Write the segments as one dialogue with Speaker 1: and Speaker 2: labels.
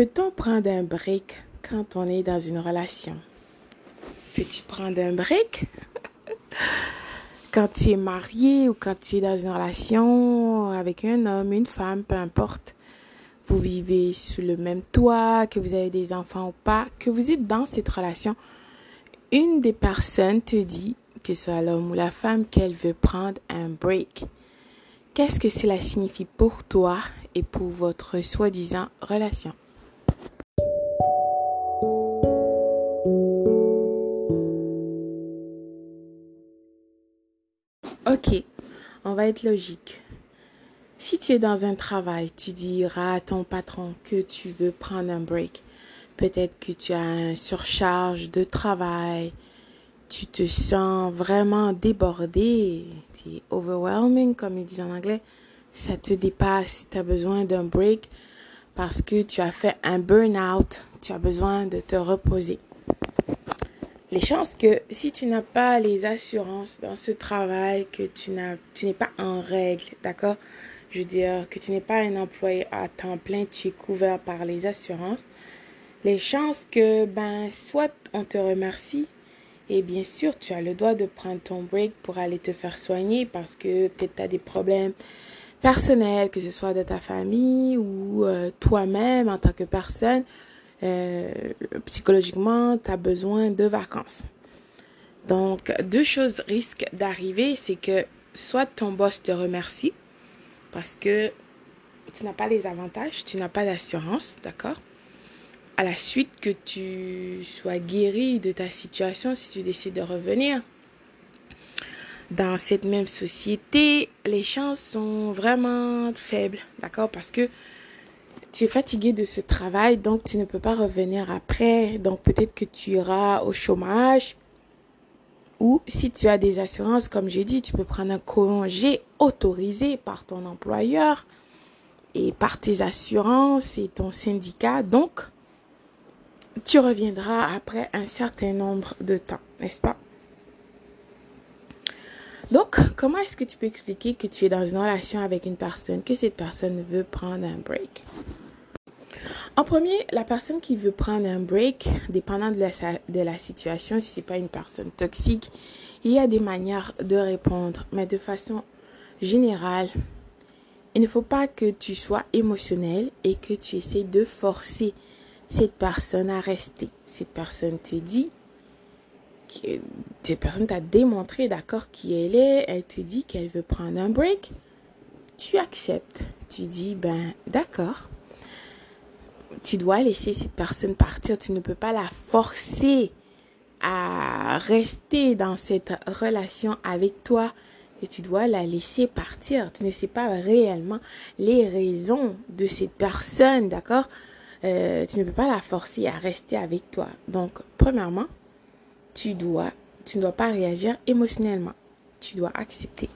Speaker 1: Peut-on prendre un break quand on est dans une relation? Peux-tu prendre un break? Quand tu es marié ou quand tu es dans une relation avec un homme, une femme, peu importe, vous vivez sous le même toit, que vous avez des enfants ou pas, que vous êtes dans cette relation, une des personnes te dit, que ce soit l'homme ou la femme, qu'elle veut prendre un break. Qu'est-ce que cela signifie pour toi et pour votre soi-disant relation? Ok, on va être logique. Si tu es dans un travail, tu diras à ton patron que tu veux prendre un break. Peut-être que tu as une surcharge de travail, tu te sens vraiment débordé, c'est overwhelming comme ils disent en anglais, ça te dépasse, tu as besoin d'un break parce que tu as fait un burn-out, tu as besoin de te reposer les chances que si tu n'as pas les assurances dans ce travail, que tu n'as, tu n'es pas en règle, d'accord? Je veux dire que tu n'es pas un employé à temps plein, tu es couvert par les assurances. Les chances que, ben, soit on te remercie, et bien sûr, tu as le droit de prendre ton break pour aller te faire soigner parce que peut-être tu as des problèmes personnels, que ce soit de ta famille ou euh, toi-même en tant que personne euh, psychologiquement, tu as besoin de vacances. Donc, deux choses risquent d'arriver, c'est que soit ton boss te remercie parce que tu n'as pas les avantages, tu n'as pas d'assurance, d'accord? À la suite que tu sois guéri de ta situation, si tu décides de revenir dans cette même société, les chances sont vraiment faibles, d'accord? Parce que tu es fatigué de ce travail, donc tu ne peux pas revenir après. Donc peut-être que tu iras au chômage. Ou si tu as des assurances, comme j'ai dit, tu peux prendre un congé autorisé par ton employeur et par tes assurances et ton syndicat. Donc, tu reviendras après un certain nombre de temps, n'est-ce pas? Donc, comment est-ce que tu peux expliquer que tu es dans une relation avec une personne, que cette personne veut prendre un break? En premier, la personne qui veut prendre un break, dépendant de la, de la situation, si c'est pas une personne toxique, il y a des manières de répondre, mais de façon générale, il ne faut pas que tu sois émotionnel et que tu essaies de forcer cette personne à rester. Cette personne te dit, que, cette personne t'a démontré d'accord qui elle est, elle te dit qu'elle veut prendre un break. Tu acceptes. Tu dis, ben, d'accord tu dois laisser cette personne partir. Tu ne peux pas la forcer à rester dans cette relation avec toi et tu dois la laisser partir. Tu ne sais pas réellement les raisons de cette personne, d'accord? Euh, Tu ne peux pas la forcer à rester avec toi. Donc, premièrement, tu dois, tu ne dois pas réagir émotionnellement. Tu dois accepter.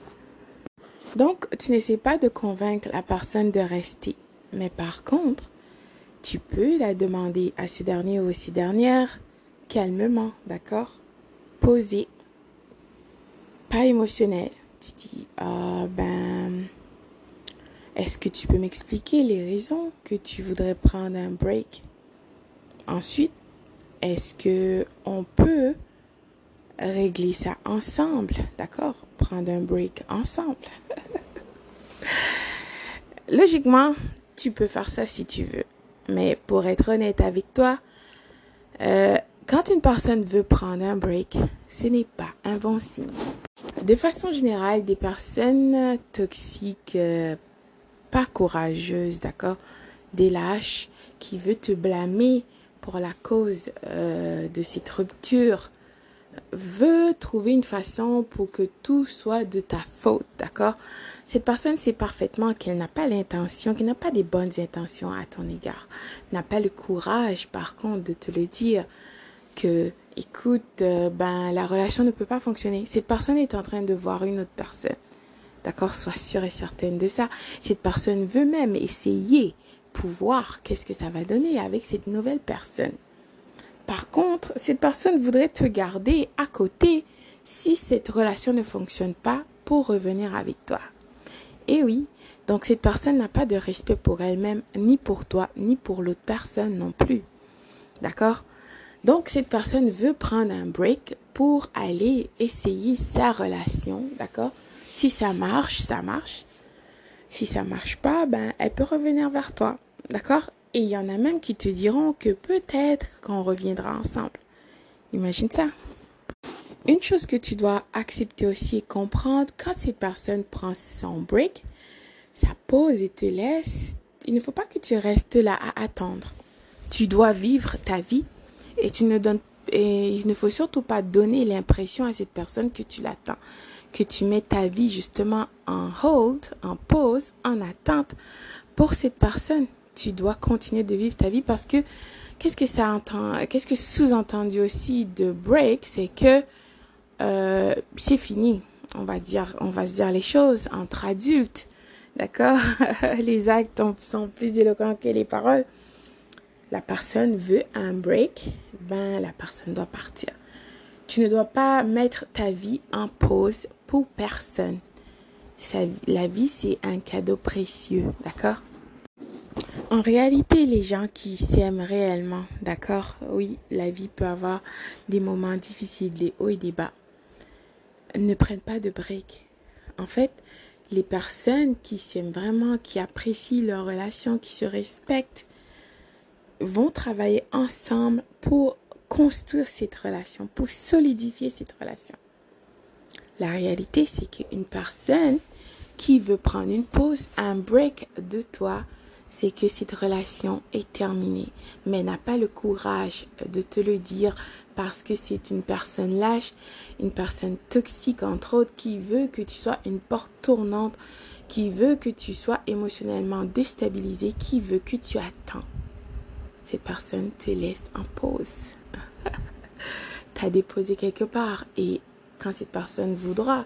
Speaker 1: Donc, tu n'essaies pas de convaincre la personne de rester. Mais par contre, tu peux la demander à ce dernier ou ces dernières calmement, d'accord? Posé, pas émotionnel. Tu dis, ah ben, est-ce que tu peux m'expliquer les raisons que tu voudrais prendre un break? Ensuite, est-ce que on peut régler ça ensemble, d'accord? Prendre un break ensemble. Logiquement, tu peux faire ça si tu veux. Mais pour être honnête avec toi, euh, quand une personne veut prendre un break, ce n'est pas un bon signe. De façon générale, des personnes toxiques, euh, pas courageuses, d'accord, des lâches, qui veulent te blâmer pour la cause euh, de cette rupture, veut trouver une façon pour que tout soit de ta faute, d'accord? Cette personne sait parfaitement qu'elle n'a pas l'intention, qu'elle n'a pas des bonnes intentions à ton égard, n'a pas le courage, par contre, de te le dire que, écoute, euh, ben la relation ne peut pas fonctionner. Cette personne est en train de voir une autre personne, d'accord? Sois sûre et certaine de ça. Cette personne veut même essayer pour voir qu'est-ce que ça va donner avec cette nouvelle personne. Par contre, cette personne voudrait te garder à côté si cette relation ne fonctionne pas pour revenir avec toi. Et oui, Donc cette personne n'a pas de respect pour elle-même, ni pour toi, ni pour l'autre personne non plus. D'accord? Donc cette personne veut prendre un break pour aller essayer sa relation. D'accord? Si ça marche, ça marche. Si ça marche pas, ben elle peut revenir vers toi. D'accord? Et il y en a même qui te diront que peut-être qu'on reviendra ensemble. Imagine ça. Une chose que tu dois accepter aussi et comprendre, quand cette personne prend son break, ça pose et te laisse, il ne faut pas que tu restes là à attendre. Tu dois vivre ta vie et tu ne donnes et il ne faut surtout pas donner l'impression à cette personne que tu l'attends, que tu mets ta vie justement en hold, en pause, en attente pour cette personne. Tu dois continuer de vivre ta vie parce que qu'est-ce que ça entend, qu'est-ce que sous-entendu aussi de break, c'est que euh, c'est fini. On va dire, on va se dire les choses entre adultes. D'accord? Les actes sont plus éloquents que les paroles. La personne veut un break, ben la personne doit partir. Tu ne dois pas mettre ta vie en pause pour personne. la vie, c'est un cadeau précieux, d'accord? En réalité, les gens qui s'aiment réellement, d'accord? Oui, la vie peut avoir des moments difficiles, des hauts et des bas ne prennent pas de break. En fait, les personnes qui s'aiment vraiment, qui apprécient leur relation, qui se respectent, vont travailler ensemble pour construire cette relation, pour solidifier cette relation. La réalité, c'est qu'une personne qui veut prendre une pause, un break de toi, c'est que cette relation est terminée, mais n'a pas le courage de te le dire parce que c'est une personne lâche, une personne toxique entre autres, qui veut que tu sois une porte tournante, qui veut que tu sois émotionnellement déstabilisé, qui veut que tu attends. Cette personne te laisse en pause. T'as déposé quelque part et quand cette personne voudra,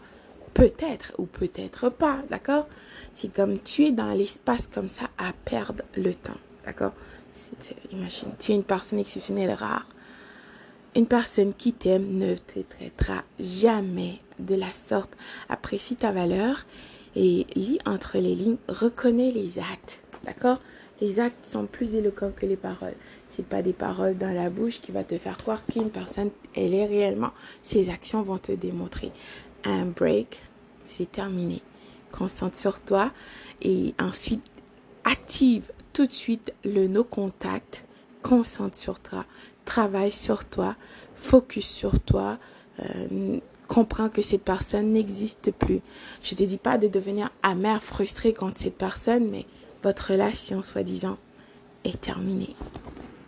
Speaker 1: peut-être ou peut-être pas, d'accord? C'est comme tu es dans l'espace comme ça à perdre le temps, d'accord? Imagine, tu es une personne exceptionnelle, rare. Une personne qui t'aime ne te traitera jamais de la sorte. Apprécie ta valeur et lis entre les lignes, reconnais les actes, d'accord? Les actes sont plus éloquents que les paroles. C'est pas des paroles dans la bouche qui va te faire croire qu'une personne elle est réellement. Ses actions vont te démontrer un break, c'est terminé. Concentre sur toi et ensuite active tout de suite le no contact. Concentre sur toi, travaille sur toi, focus sur toi. Euh, comprends que cette personne n'existe plus. Je te dis pas de devenir amer, frustré contre cette personne, mais votre relation, soi-disant, est terminée.